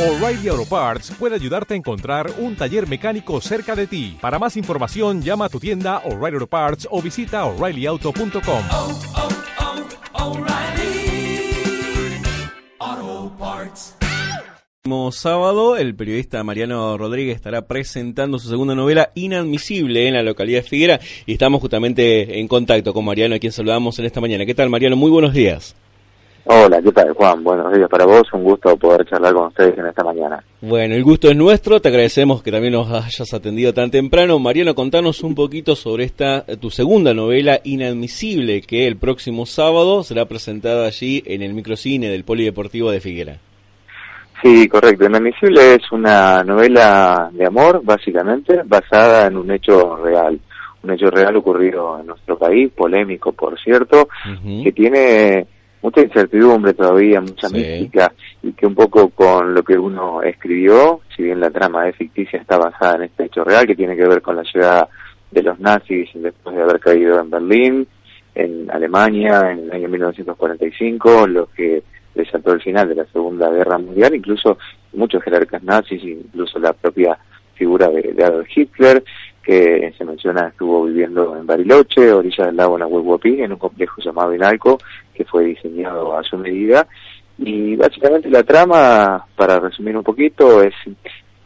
O'Reilly Auto Parts puede ayudarte a encontrar un taller mecánico cerca de ti. Para más información, llama a tu tienda O'Reilly Auto Parts o visita oreillyauto.com. oh, oh, O'Reilly Auto Parts. próximo sábado, el periodista Mariano Rodríguez estará presentando su segunda novela Inadmisible en la localidad de Figuera y estamos justamente en contacto con Mariano, a quien saludamos en esta mañana. ¿Qué tal, Mariano? Muy buenos días. Hola, ¿qué tal, Juan? Buenos días para vos. Un gusto poder charlar con ustedes en esta mañana. Bueno, el gusto es nuestro. Te agradecemos que también nos hayas atendido tan temprano. Mariano, contanos un poquito sobre esta tu segunda novela Inadmisible, que el próximo sábado será presentada allí en el microcine del Polideportivo de Figuera. Sí, correcto. Inadmisible es una novela de amor, básicamente, basada en un hecho real. Un hecho real ocurrido en nuestro país, polémico, por cierto, que tiene mucha incertidumbre todavía, mucha Sí. mística, y que un poco con lo que uno escribió, si bien la trama es ficticia, está basada en este hecho real, que tiene que ver con la llegada de los nazis después de haber caído en Berlín, en Alemania, en el año 1945, lo que desató el final de la Segunda Guerra Mundial, incluso muchos jerarcas nazis, incluso la propia figura de, de Adolf Hitler, que se menciona estuvo viviendo en Bariloche, orilla del lago Nahuel en un complejo llamado Inalco, que fue diseñado a su medida. Y básicamente la trama, para resumir un poquito, es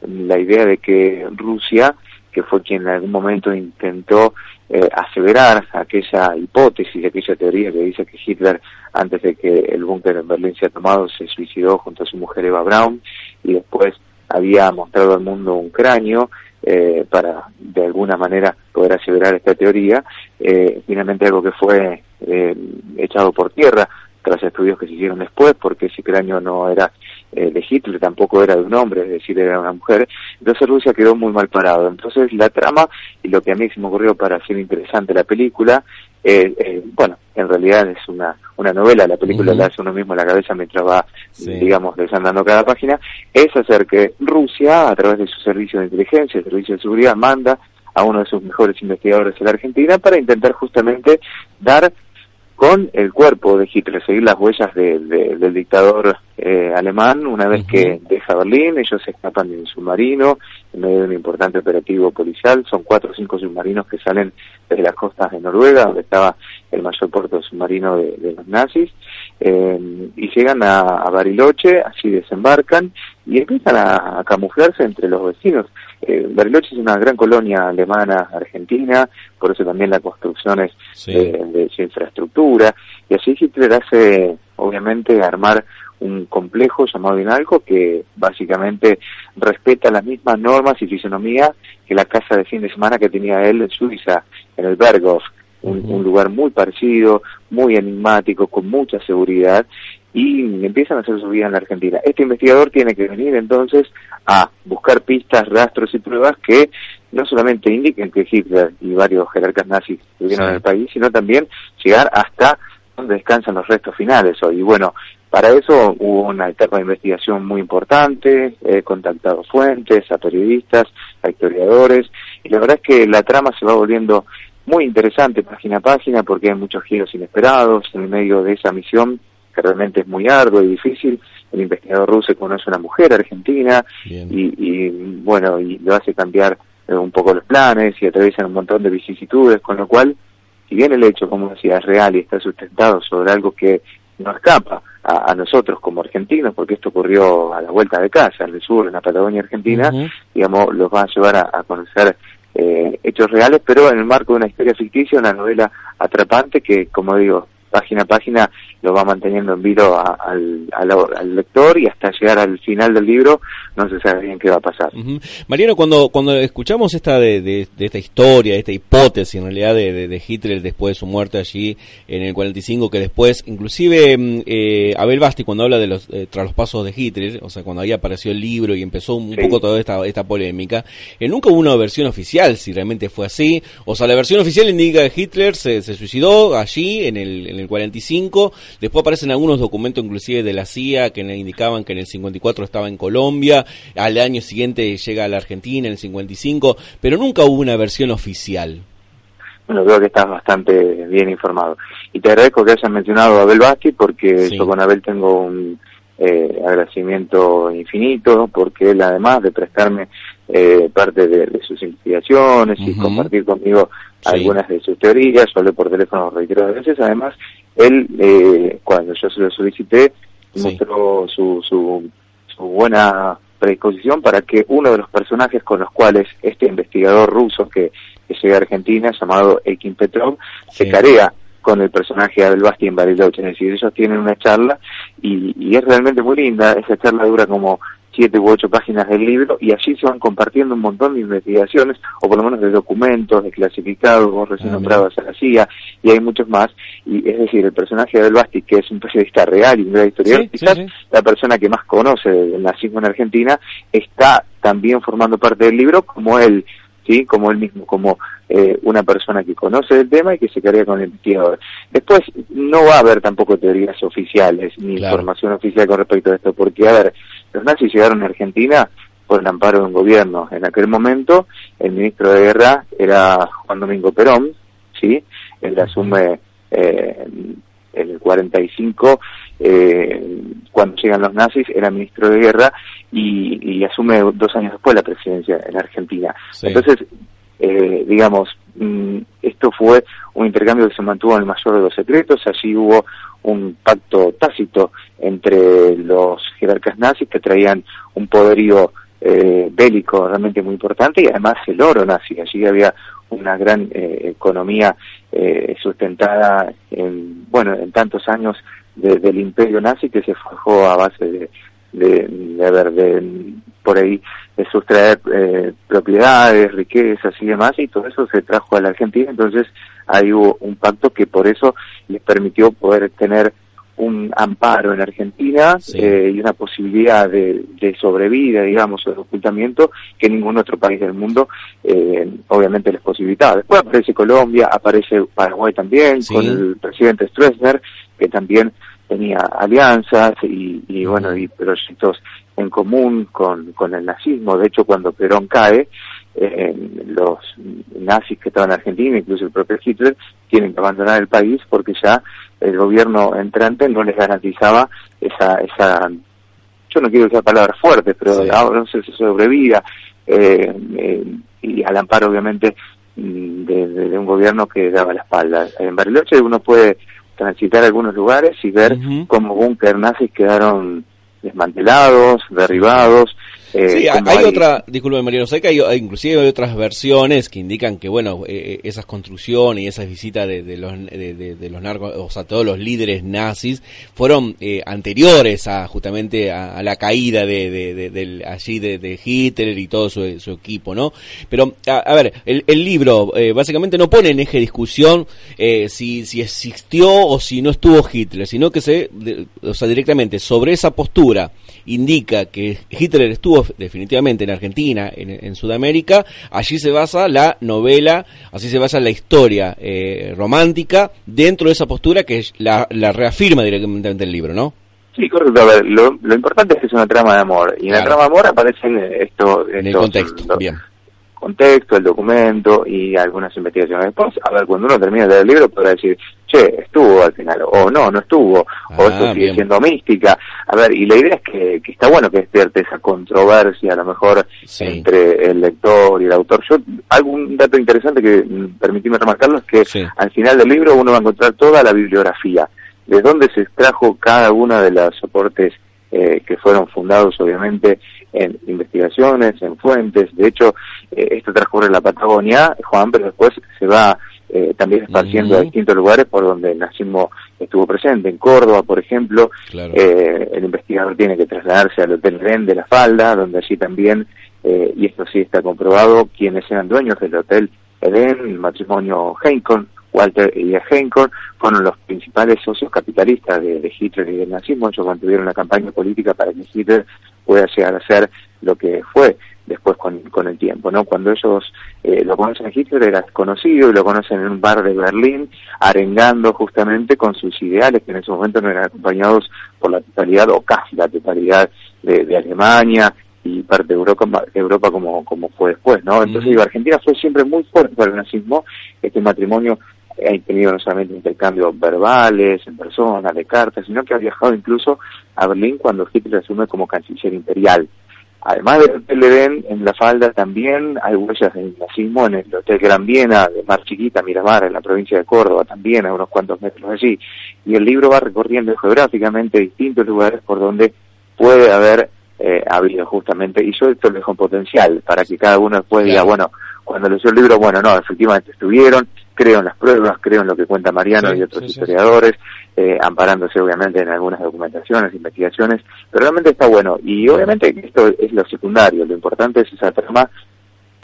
la idea de que Rusia, que fue quien en algún momento intentó eh, aseverar aquella hipótesis, aquella teoría que dice que Hitler, antes de que el búnker en Berlín sea tomado, se suicidó junto a su mujer Eva Braun y después había mostrado al mundo un cráneo eh, para de alguna manera poder aseverar esta teoría, eh, finalmente algo que fue eh, echado por tierra tras estudios que se hicieron después, porque ese cráneo no era eh, de Hitler, tampoco era de un hombre, es decir, era una mujer. Entonces Rusia quedó muy mal parado. Entonces la trama y lo que a mí se me ocurrió para hacer interesante la película, eh, eh, bueno, en realidad es una, una novela, la película Ujú. la hace uno mismo en la cabeza mientras va, Sí. digamos, desandando cada página, es hacer que Rusia, a través de su servicio de inteligencia, el servicio de seguridad, manda a uno de sus mejores investigadores en la Argentina para intentar justamente dar con el cuerpo de Hitler, seguir las huellas de- de- del dictador eh, alemán una vez que deja Berlín, ellos se escapan en un submarino en medio de un importante operativo policial, son cuatro o cinco submarinos que salen desde las costas de Noruega, donde estaba el mayor puerto submarino de, de los nazis, eh, y llegan a, a Bariloche, allí desembarcan y empiezan a, a camuflarse entre los vecinos. Eh, Bariloche es una gran colonia alemana argentina, por eso también la construcción es Sí. de, de su infraestructura, y así Hitler hace, obviamente, armar un complejo llamado Inalco que básicamente respeta las mismas normas y fisonomía que la casa de fin de semana que tenía él en Suiza, en el Berghof, un lugar muy parecido, muy enigmático, con mucha seguridad, y empiezan a hacer su vida en la Argentina. Este investigador tiene que venir entonces a buscar pistas, rastros y pruebas que no solamente indiquen que Hitler y varios jerarcas nazis vivieron Sí. en el país, sino también llegar hasta donde descansan los restos finales hoy. Y bueno, para eso hubo una etapa de investigación muy importante, he contactado fuentes, a periodistas, a historiadores, y la verdad es que la trama se va volviendo muy interesante página a página porque hay muchos giros inesperados en medio de esa misión que realmente es muy ardua y difícil. El investigador ruso conoce a una mujer argentina y, y bueno, y lo hace cambiar eh, un poco los planes y atraviesan un montón de vicisitudes, con lo cual, si bien el hecho, como decía, es real y está sustentado sobre algo que no escapa a, a nosotros como argentinos, porque esto ocurrió a la vuelta de casa, en el sur, en la Patagonia Argentina, digamos, los va a llevar a, a conocer eh, hechos reales, pero en el marco de una historia ficticia, una novela atrapante que, como digo, página a página lo va manteniendo en vilo a- al, al, al lector y hasta llegar al final del libro no se sabe bien qué va a pasar. Ujú. Mariano, cuando, cuando escuchamos esta de, de- de esta historia, esta hipótesis en realidad de, Hitler después de su muerte allí en el 45, que después, inclusive mm, eh, Abel Basti cuando habla de los eh, tras los pasos de Hitler, o sea, cuando ahí apareció el libro y empezó un Sí. poco toda esta, esta polémica, eh, nunca hubo una versión oficial si realmente fue así, o sea, la versión oficial indica que Hitler se, se suicidó allí en el, en el 45, después aparecen algunos documentos inclusive de la CIA que indicaban que en el 54 estaba en Colombia, al año siguiente llega a la Argentina en el 55, pero nunca hubo una versión oficial. Bueno, veo que estás bastante bien informado. Y te agradezco que hayas mencionado a Abel Basti porque Sí. yo con Abel tengo un, eh, agradecimiento infinito porque él además de prestarme eh, parte de, de sus investigaciones y compartir conmigo Sí. algunas de sus teorías, yo hablé por teléfono reiteradas veces, además él eh, cuando yo se lo solicité Sí. mostró su, su, su buena predisposición para que uno de los personajes con los cuales este investigador ruso que, que llega a Argentina, llamado Ekin Petrov, se carea con el personaje de Abel Basti en Bariloche. Es decir, ellos tienen una charla y, y es realmente muy linda. Esa charla dura como siete u ocho páginas del libro y allí se van compartiendo un montón de investigaciones, o por lo menos de documentos, de clasificados, vos recién Ah, nombrabas a la CIA, y hay muchos más. Y es decir, el personaje de Abel Basti, que es un periodista real y un gran historiador, Sí, sí, quizás sí. la persona que más conoce del nazismo en Argentina, está también formando parte del libro como él, ¿sí? Como él mismo, como eh, una persona que conoce el tema y que se carga con el investigador. Después, no va a haber tampoco teorías oficiales ni Claro. información oficial con respecto a esto, porque, a ver, los nazis llegaron a Argentina por el amparo de un gobierno. En aquel momento, el ministro de guerra era Juan Domingo Perón, ¿sí? Él asume eh, en el 45, eh, cuando llegan los nazis, era ministro de guerra y, y asume dos años después la presidencia en Argentina. Sí. Entonces, eh, digamos, mm, esto fue un intercambio que se mantuvo en el mayor de los secretos, allí hubo un pacto tácito entre los jerarcas nazis que traían un poderío eh, bélico realmente muy importante y además el oro nazi, allí había una gran eh, economía eh, sustentada en, bueno, en tantos años de- del imperio nazi que se forjó a base de, de, de, haber de por ahí de sustraer eh, propiedades, riquezas y demás, y todo eso se trajo a la Argentina, entonces ahí hubo un pacto que por eso les permitió poder tener un amparo en Argentina Sí. eh, y una posibilidad de, de sobrevida, digamos, o de ocultamiento que ningún otro país del mundo eh, obviamente les posibilitaba. Después aparece Colombia, aparece Paraguay también, Sí. con el presidente Stroessner, que también tenía alianzas y, y bueno, y proyectos en común con, con el nazismo. De hecho, cuando Perón cae, eh, los nazis que estaban en Argentina, incluso el propio Hitler, tienen que abandonar el país porque ya el gobierno entrante no les garantizaba esa, esa yo no quiero usar palabras fuertes, pero Sí. ahora no sé si sobrevida, eh, eh, y al amparo obviamente mm, de, de- de un gobierno que daba la espalda. En Bariloche uno puede transitar algunos lugares y ver Ujú. cómo búnker nazis quedaron desmantelados, derribados. Eh, Sí, hay, otra, disculpe Mariano, sé que hay, inclusive hay otras versiones que indican que, bueno, eh, esas construcciones y esas visitas de, de los, de, de- de los narcos, o sea, todos los líderes nazis, fueron eh, anteriores a justamente a, a la caída de, de- de- del, allí de, Hitler y todo su, su equipo, ¿no? Pero, a, a ver, el, el libro eh, básicamente no pone en eje de discusión eh, si, si existió o si no estuvo Hitler, sino que se, o sea, directamente sobre esa postura indica que Hitler estuvo definitivamente en Argentina, en, en Sudamérica, allí se basa la novela, así se basa la historia eh, romántica dentro de esa postura que la, la reafirma directamente el libro, ¿no? Sí, correcto. A ver, lo, lo importante es que es una trama de amor. Y en la trama de amor aparecen eh, esto, En el estos- contexto, los- bien. Contexto, el documento y algunas investigaciones. Después, a ver, cuando uno termina de leer el libro podrá decir, che, estuvo al final, o no, no estuvo, o Ah, esto sigue bien. siendo mística. A ver, y la idea es que, que está bueno que despierte esa controversia, a lo mejor, Sí. entre el lector y el autor. Yo, algún dato interesante que mm, permitime remarcarlo es que Sí. al final del libro uno va a encontrar toda la bibliografía, de dónde se extrajo cada uno de los soportes eh, que fueron fundados obviamente en investigaciones, en fuentes. De hecho, eh, esto transcurre en la Patagonia, Juan, pero después se va eh, también esparciendo Ujú. a distintos lugares por donde el nazismo estuvo presente. En Córdoba, por ejemplo, Claro. eh, el investigador tiene que trasladarse al Hotel Ren de la Falda, donde allí también, eh, y esto sí está comprobado, quienes eran dueños del Hotel Eden, el matrimonio Heinkorn, Walter y Heinkorn, fueron los principales socios capitalistas de, de Hitler y del nazismo. Ellos mantuvieron una campaña política para que Hitler pueda llegar a ser lo que fue después con, con el tiempo, ¿no? Cuando ellos eh, lo conocen a Hitler era desconocido y lo conocen en un bar de Berlín, arengando justamente con sus ideales que en ese momento no eran acompañados por la totalidad o casi la totalidad de, de Alemania y parte de Europa, Europa como, como fue después, ¿no? Entonces digo, Argentina fue siempre muy fuerte para el nazismo, este matrimonio ha tenido no solamente intercambios verbales, en persona, de cartas, sino que ha viajado incluso a Berlín cuando Hitler asume como canciller imperial. Además del Hotel Edén, en la falda también hay huellas del nazismo en el Hotel Gran Viena, de Mar Chiquita, Miramar, en la provincia de Córdoba, también a unos cuantos metros allí. Y el libro va recorriendo geográficamente distintos lugares por donde puede haber eh, habido justamente, y yo esto lo dejo en potencial, para que cada uno después diga, bueno, cuando leyó el libro, bueno, no, efectivamente estuvieron, creo en las pruebas, creo en lo que cuenta Mariano Sí, y otros sí, sí. historiadores, eh, amparándose obviamente en algunas documentaciones, investigaciones, pero realmente está bueno. Y obviamente esto es lo secundario, lo importante es esa trama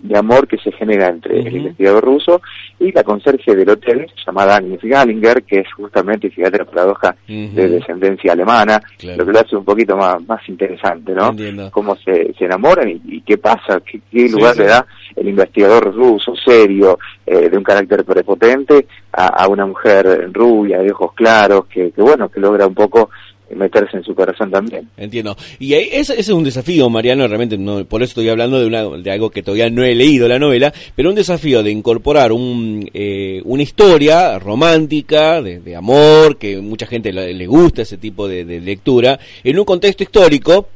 de amor que se genera entre el investigador ruso y la conserje del hotel, llamada Agnes Gallinger, que es justamente, fíjate la paradoja, de descendencia alemana, Claro. lo que lo hace un poquito más, más interesante, ¿no? Entiendo. Cómo se, se enamoran y, y qué pasa, qué, qué lugar le da el investigador ruso, serio, eh, de un carácter prepotente, a, una mujer rubia, de ojos claros, que, que bueno, que logra un poco meterse en su corazón también. Entiendo. Y ese, es un desafío, Mariano, realmente, no, por eso estoy hablando de, una, de algo que todavía no he leído la novela, pero un desafío de incorporar un, eh, una historia romántica, de, de amor, que mucha gente le, gusta ese tipo de lectura, en un contexto histórico,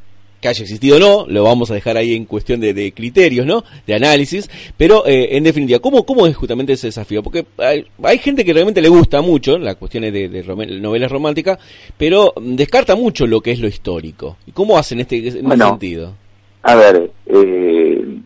que haya existido o no, lo vamos a dejar ahí en cuestión de, de criterios, ¿no? De análisis, pero eh, en definitiva, ¿cómo, ¿cómo es justamente ese desafío? Porque hay, hay gente que realmente le gusta mucho las cuestiones de, de rom- novelas románticas, pero descarta mucho lo que es lo histórico. ¿Y cómo hacen este, en ese Bueno. sentido? A ver, eh,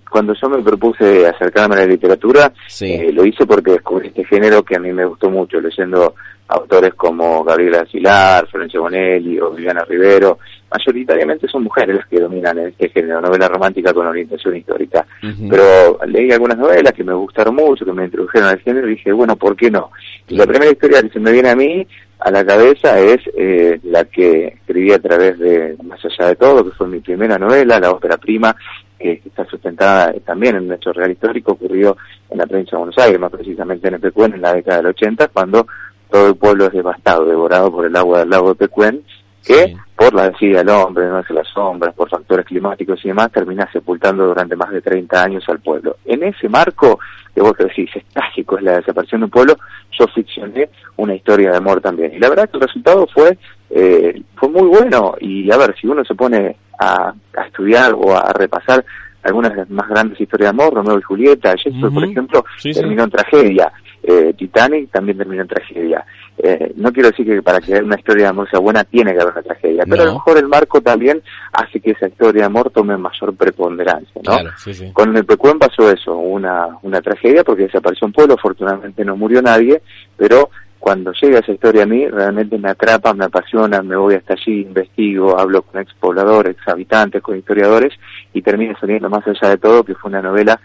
cuando yo me propuse acercarme a la literatura, Sí. eh, lo hice porque descubrí este género que a mí me gustó mucho, leyendo autores como Gabriela Silar, Florencio Bonelli o Viviana Rivero. Mayoritariamente son mujeres las que dominan este género, novela romántica con orientación histórica. Pero leí algunas novelas que me gustaron mucho, que me introdujeron al género y dije, bueno, ¿por qué no? Y la primera historia que se me viene a mí a la cabeza es eh, la que escribí a través de Más allá de todo, que fue mi primera novela, la ópera prima, que está sustentada también en un hecho real histórico, ocurrió en la provincia de Buenos Aires, más precisamente en Pecuén, en la década del 80, cuando todo el pueblo es devastado, devorado por el agua del lago de Pecuén, que Sí. por la desidia del hombre, no hace las sombras, por factores climáticos y demás, termina sepultando durante más de 30 años al pueblo. En ese marco, que vos decís, es trágico, es la desaparición de un pueblo, yo ficcioné una historia de amor también. Y la verdad que el resultado fue, eh, fue muy bueno. Y a ver, si uno se pone a, a estudiar o a, repasar algunas de las más grandes historias de amor, Romeo y Julieta, Shakespeare, por Ujú. ejemplo, Sí, sí. terminó en tragedia. Eh, Titanic también terminó en tragedia. Eh, no quiero decir que para que una historia de amor sea buena tiene que haber una tragedia, pero a lo mejor el marco también hace que esa historia de amor tome mayor preponderancia, ¿no? Claro, sí, sí. Con el Pecuén pasó eso, una, una tragedia porque desapareció un pueblo, afortunadamente no murió nadie, pero cuando llega esa historia a mí, realmente me atrapa, me apasiona, me voy hasta allí, investigo, hablo con ex pobladores, ex habitantes, con historiadores, y termina saliendo más allá de todo que fue una novela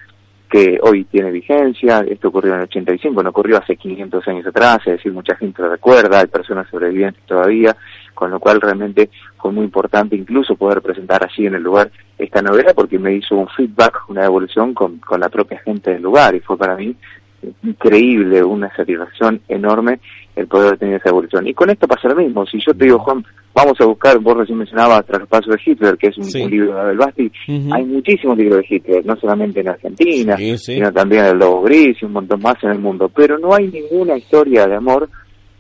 que hoy tiene vigencia, esto ocurrió en el 85, no ocurrió hace 500 años atrás, es decir, mucha gente lo recuerda, hay personas sobrevivientes todavía, con lo cual realmente fue muy importante incluso poder presentar allí en el lugar esta novela porque me hizo un feedback, una evolución con, con la propia gente del lugar y fue para mí increíble, una satisfacción enorme el poder tener esa evolución. Y con esto pasa lo mismo, si yo te digo, Juan, vamos a buscar, vos recién mencionabas Traspaso de Hitler, que es un, Sí. un libro de Abel Basti, hay muchísimos libros de Hitler, no solamente en Argentina, Sí, sí. sino también el Lobo Gris y un montón más en el mundo, pero no hay ninguna historia de amor,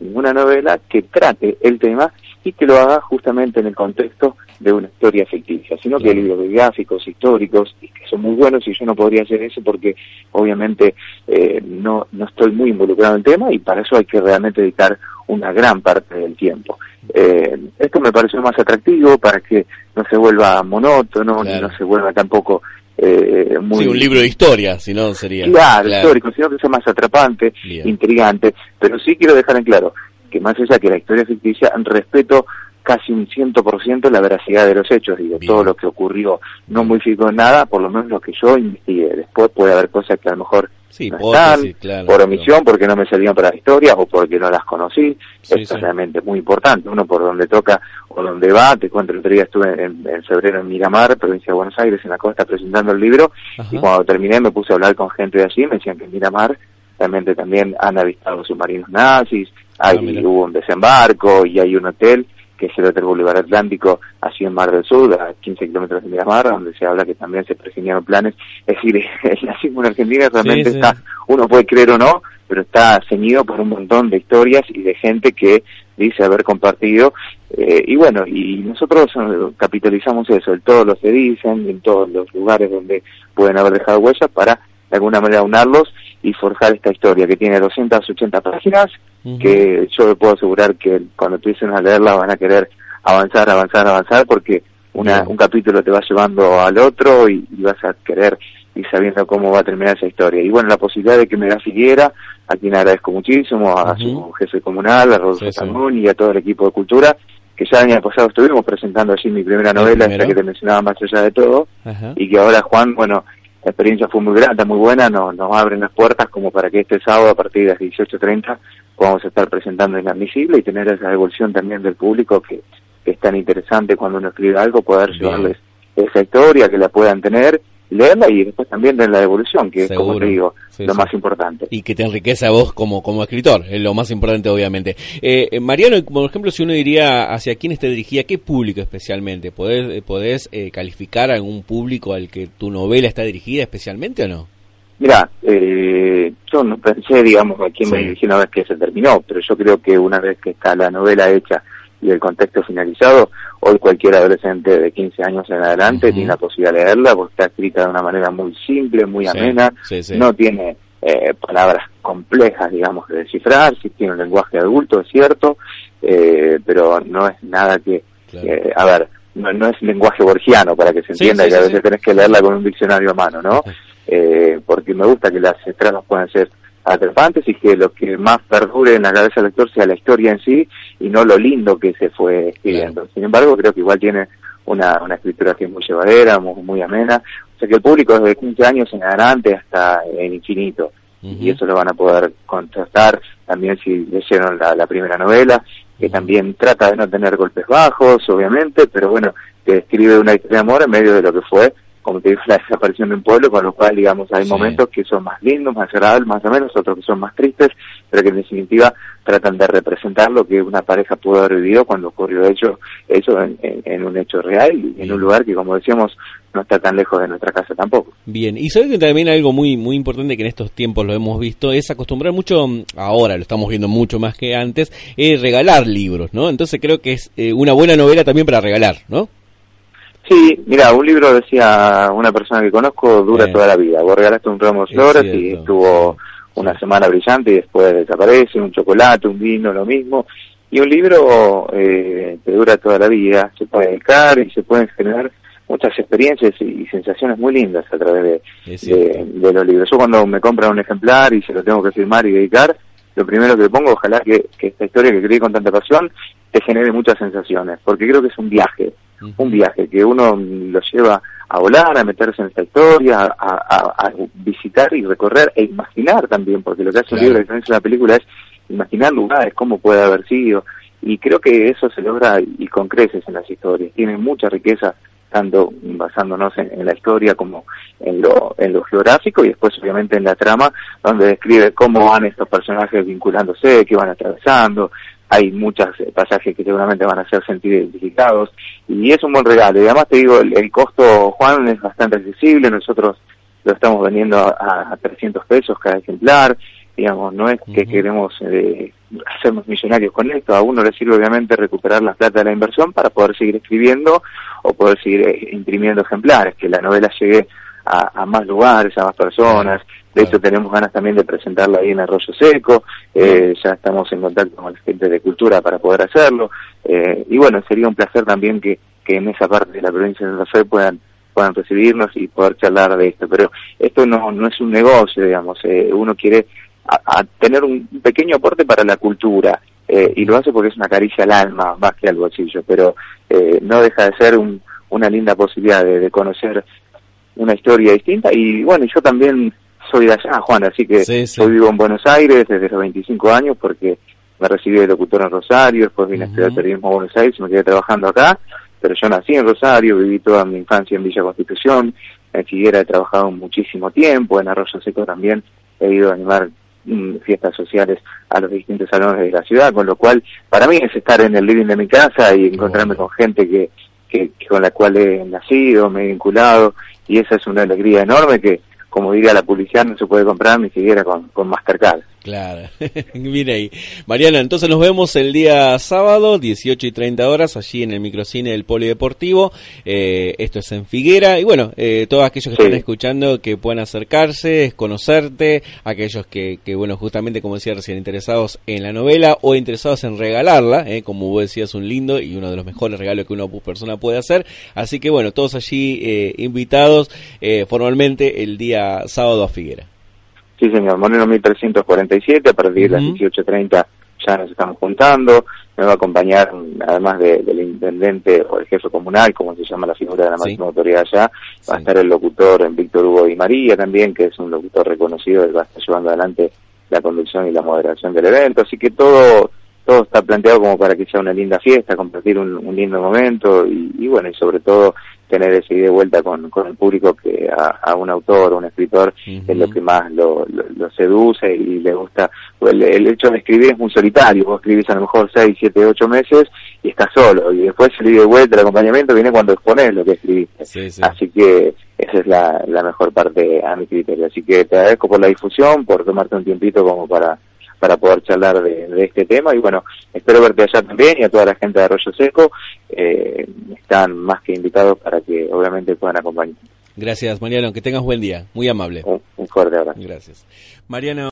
ninguna novela que trate el tema y que lo haga justamente en el contexto de una historia ficticia, sino que hay libros biográficos, históricos, y que son muy buenos y yo no podría hacer eso porque obviamente eh, no, no estoy muy involucrado en el tema y para eso hay que realmente dedicar una gran parte del tiempo. Eh, esto me pareció más atractivo para que no se vuelva monótono, ni Claro. no se vuelva tampoco eh, muy... Sí, un libro de historia, si no sería. Claro, histórico, sino que sea más atrapante, Bien. intrigante, pero sí quiero dejar en claro que más allá que la historia ficticia, respeto casi un ciento por ciento la veracidad de los hechos y de Bien. todo lo que ocurrió. No modifico nada, por lo menos lo que yo investigué. Después puede haber cosas que a lo mejor Sí, no hipótesis, están, claro, por omisión, porque no me servían para la historia o porque no las conocí. Sí, Esto es realmente muy importante. Uno por donde toca o donde va, te cuento, el otro día estuve en, en febrero en Miramar, provincia de Buenos Aires, en la costa, presentando el libro Ajá. y cuando terminé me puse a hablar con gente de allí, me decían que en Miramar realmente también han avistado submarinos nazis, hay, Ah, mira. hubo un desembarco y hay un hotel que es el Hotel Boulevard Atlántico, así en Mar del Sur, a 15 kilómetros de Miramar, donde se habla que también se prescribieron planes. Es decir, el nazismo en Argentina realmente Sí, sí. está, uno puede creer o no, pero está ceñido por un montón de historias y de gente que dice haber compartido. eh, y bueno, y nosotros eh, capitalizamos eso, en todos los que dicen, en todos los lugares donde pueden haber dejado huellas para de alguna manera unarlos y forjar esta historia que tiene 280 páginas, que yo puedo asegurar que cuando empiecen a leerla van a querer avanzar, avanzar, avanzar, porque una, un capítulo te va llevando al otro y, y vas a querer ir sabiendo cómo va a terminar esa historia. Y bueno, la posibilidad de que me la siguiera, a quien agradezco muchísimo, a su jefe comunal, a Rodolfo Sí, y a todo el equipo de cultura, que ya el año pasado estuvimos presentando allí mi primera El novela, esta que te mencionaba más allá de todo, Ajá. y que ahora Juan, bueno, la experiencia fue muy grata, muy buena, nos, nos abren las puertas como para que este sábado a partir de las 18.30 podamos estar presentando Inadmisible y tener esa devolución también del público que, que es tan interesante cuando uno escribe algo, poder Bien. llevarles esa historia, que la puedan tener, leerla y después también de la devolución, que es como te digo, Sí, lo sí. más importante. y que te enriquece a vos como, como escritor, es lo más importante obviamente. Eh, eh, Mariano, por ejemplo, si uno diría hacia quién te dirigía, ¿qué público especialmente? ¿Podés, eh, podés eh, calificar a algún público al que tu novela está dirigida especialmente o no? Mira, eh, yo no pensé, digamos, a quién me dirigí una vez que se terminó, pero yo creo que una vez que está la novela hecha y el contexto finalizado, hoy cualquier adolescente de 15 años en adelante tiene la posibilidad de leerla porque está escrita de una manera muy simple, muy amena, sí, sí. no tiene eh, palabras complejas, digamos, de descifrar, sí tiene un lenguaje adulto, es cierto, eh, pero no es nada que, Claro. eh, a ver, no, no es lenguaje borgiano para que se entienda que a veces tenés que leerla con un diccionario a mano, ¿no? eh, porque me gusta que las tramas puedan ser atrapantes y que lo que más perdure en la cabeza del lector sea la historia en sí y no lo lindo que se fue escribiendo. Sin embargo, creo que igual tiene una, una escritura que es muy llevadera, muy, muy amena. O sea que el público desde 15 años en adelante hasta el infinito. Y eso lo van a poder contrastar también si leyeron la, la primera novela, que también trata de no tener golpes bajos, obviamente, pero bueno, que describe una historia de amor en medio de lo que fue como te digo, la desaparición de un pueblo, con lo cual, digamos, hay Sí. momentos que son más lindos, más agradables, más o menos, otros que son más tristes, pero que en definitiva tratan de representar lo que una pareja pudo haber vivido cuando ocurrió hecho, eso en, en- en un hecho real y en un lugar que, como decíamos, no está tan lejos de nuestra casa tampoco. Bien, y sabes que también algo muy muy importante que en estos tiempos lo hemos visto es acostumbrar mucho, ahora lo estamos viendo mucho más que antes, es regalar libros, ¿no? Entonces creo que es eh, una buena novela también para regalar, ¿no? Sí, mira, un libro, decía una persona que conozco, dura Bien. toda la vida. Vos regalaste un ramo de Es flores y estuvo una semana brillante y después desaparece, un chocolate, un vino, lo mismo. Y un libro eh, que dura toda la vida, se puede dedicar y se pueden generar muchas experiencias y, y sensaciones muy lindas a través de, los libros. Yo cuando me compran un ejemplar y se lo tengo que firmar y dedicar, lo primero que pongo, ojalá que, que esta historia que escribí con tanta pasión te genere muchas sensaciones, porque creo que es un viaje. Un viaje que uno lo lleva a volar, a meterse en esta historia, a, a- a visitar y recorrer e imaginar también, porque lo que hace Claro. un libro, a diferencia de una película, es imaginar lugares, cómo puede haber sido, y creo que eso se logra y con creces en las historias. Tiene mucha riqueza, tanto basándonos en, en la historia como en lo, en lo geográfico y después obviamente en la trama, donde describe cómo van estos personajes vinculándose, qué van atravesando. Hay muchos eh, pasajes que seguramente van a ser sentir identificados y es un buen regalo. Y además te digo, el, el costo, Juan, es bastante accesible. Nosotros lo estamos vendiendo a, a 300 pesos cada ejemplar. Digamos, no es que queremos eh, hacernos millonarios con esto. A uno le sirve obviamente recuperar la plata de la inversión para poder seguir escribiendo o poder seguir eh, imprimiendo ejemplares, que la novela llegue a, a más lugares, a más personas. De hecho, tenemos ganas también de presentarla ahí en Arroyo Seco. Eh, ya estamos en contacto con la gente de cultura para poder hacerlo. Eh, y bueno, sería un placer también que, que en esa parte de la provincia de Santa Fe puedan puedan recibirnos y poder charlar de esto. Pero esto no, no es un negocio, digamos. eh, uno quiere a, a tener un pequeño aporte para la cultura. eh, y lo hace porque es una caricia al alma más que al bolsillo, pero eh, no deja de ser un- una linda posibilidad de, de conocer una historia distinta. Y bueno, yo también soy de allá, Juan, así que Sí, sí. yo vivo en Buenos Aires desde los 25 años porque me recibí de locutor en Rosario, después vine a estudiar periodismo a Buenos Aires y me quedé trabajando acá, pero yo nací en Rosario, viví toda mi infancia en Villa Constitución, en Figuera he trabajado muchísimo tiempo, en Arroyo Seco también he ido a animar mm, fiestas sociales a los distintos salones de la ciudad, con lo cual para mí es estar en el living de mi casa y encontrarme bueno. con gente que, con la cual he nacido, me he vinculado, y esa es una alegría enorme que, como diría la publicidad, no se puede comprar ni siquiera con, con Mastercard. Claro, mira ahí. Mariana, entonces nos vemos el día sábado, 18 y 30 horas, allí en el microcine del Polideportivo. Eh, esto es en Figuera. Y bueno, eh, todos aquellos que Sí. están escuchando que puedan acercarse, conocerte, aquellos que, que, bueno, justamente como decía recién, interesados en la novela o interesados en regalarla, eh, como vos decías, un lindo y uno de los mejores regalos que una persona puede hacer. Así que bueno, todos allí eh, invitados eh, formalmente el día sábado a Figuera. Sí, señor, Moreno 1347, a partir de Ujú. las 18.30 ya nos estamos juntando. Me va a acompañar, además de- del intendente o el jefe comunal, como se llama la figura de la Sí. máxima autoridad allá, va a estar el locutor en Víctor Hugo y María también, que es un locutor reconocido, él va a estar llevando adelante la conducción y la moderación del evento. Así que todo todo está planteado como para que sea una linda fiesta, compartir un, un lindo momento y, y bueno, y sobre todo tener ese ida y vuelta con, con el público que a, a un autor o un escritor es lo que más lo, lo, lo seduce y le gusta. El, el hecho de escribir es muy solitario, vos escribís a lo mejor 6, 7, 8 meses y estás solo y después el ida y vuelta, el acompañamiento viene cuando expones lo que escribiste. Sí, sí. Así que esa es la, la mejor parte a mi criterio. Así que te agradezco por la difusión, por tomarte un tiempito como para para poder charlar de, de este tema y bueno, espero verte allá también y a toda la gente de Arroyo Seco eh, están más que invitados para que obviamente puedan acompañar. Gracias, Mariano. Que tengas buen día. Muy amable. Un, un fuerte abrazo. Gracias. Mariano.